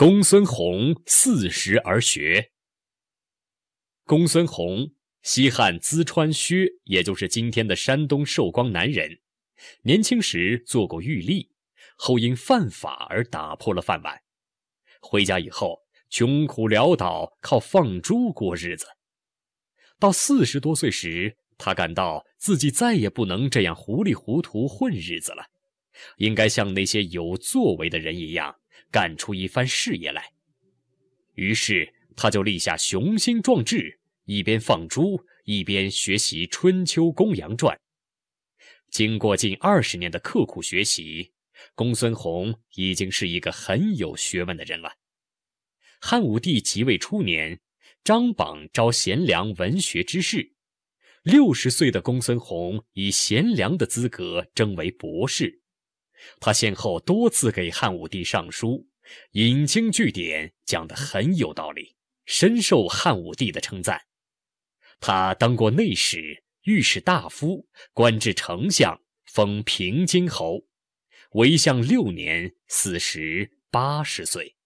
公孙弘四十而学。公孙弘，西汉淄川薛，也就是今天的山东寿光南人。年轻时做过狱吏，后因犯法而打破了饭碗。回家以后，穷苦潦倒，靠放猪过日子。到四十多岁时，他感到自己再也不能这样糊里糊涂混日子了，应该像那些有作为的人一样。干出一番事业来，于是他就立下雄心壮志，一边放猪，一边学习《春秋公羊传》。经过近二十年的刻苦学习，公孙弘已经是一个很有学问的人了。汉武帝即位初年，张榜招贤良文学之士，六十岁的公孙弘以贤良的资格征为博士。他先后多次给汉武帝上书，引经据典，讲得很有道理，深受汉武帝的称赞。他当过内史、御史大夫，官至丞相，封平津侯，为相六年，死时八十岁。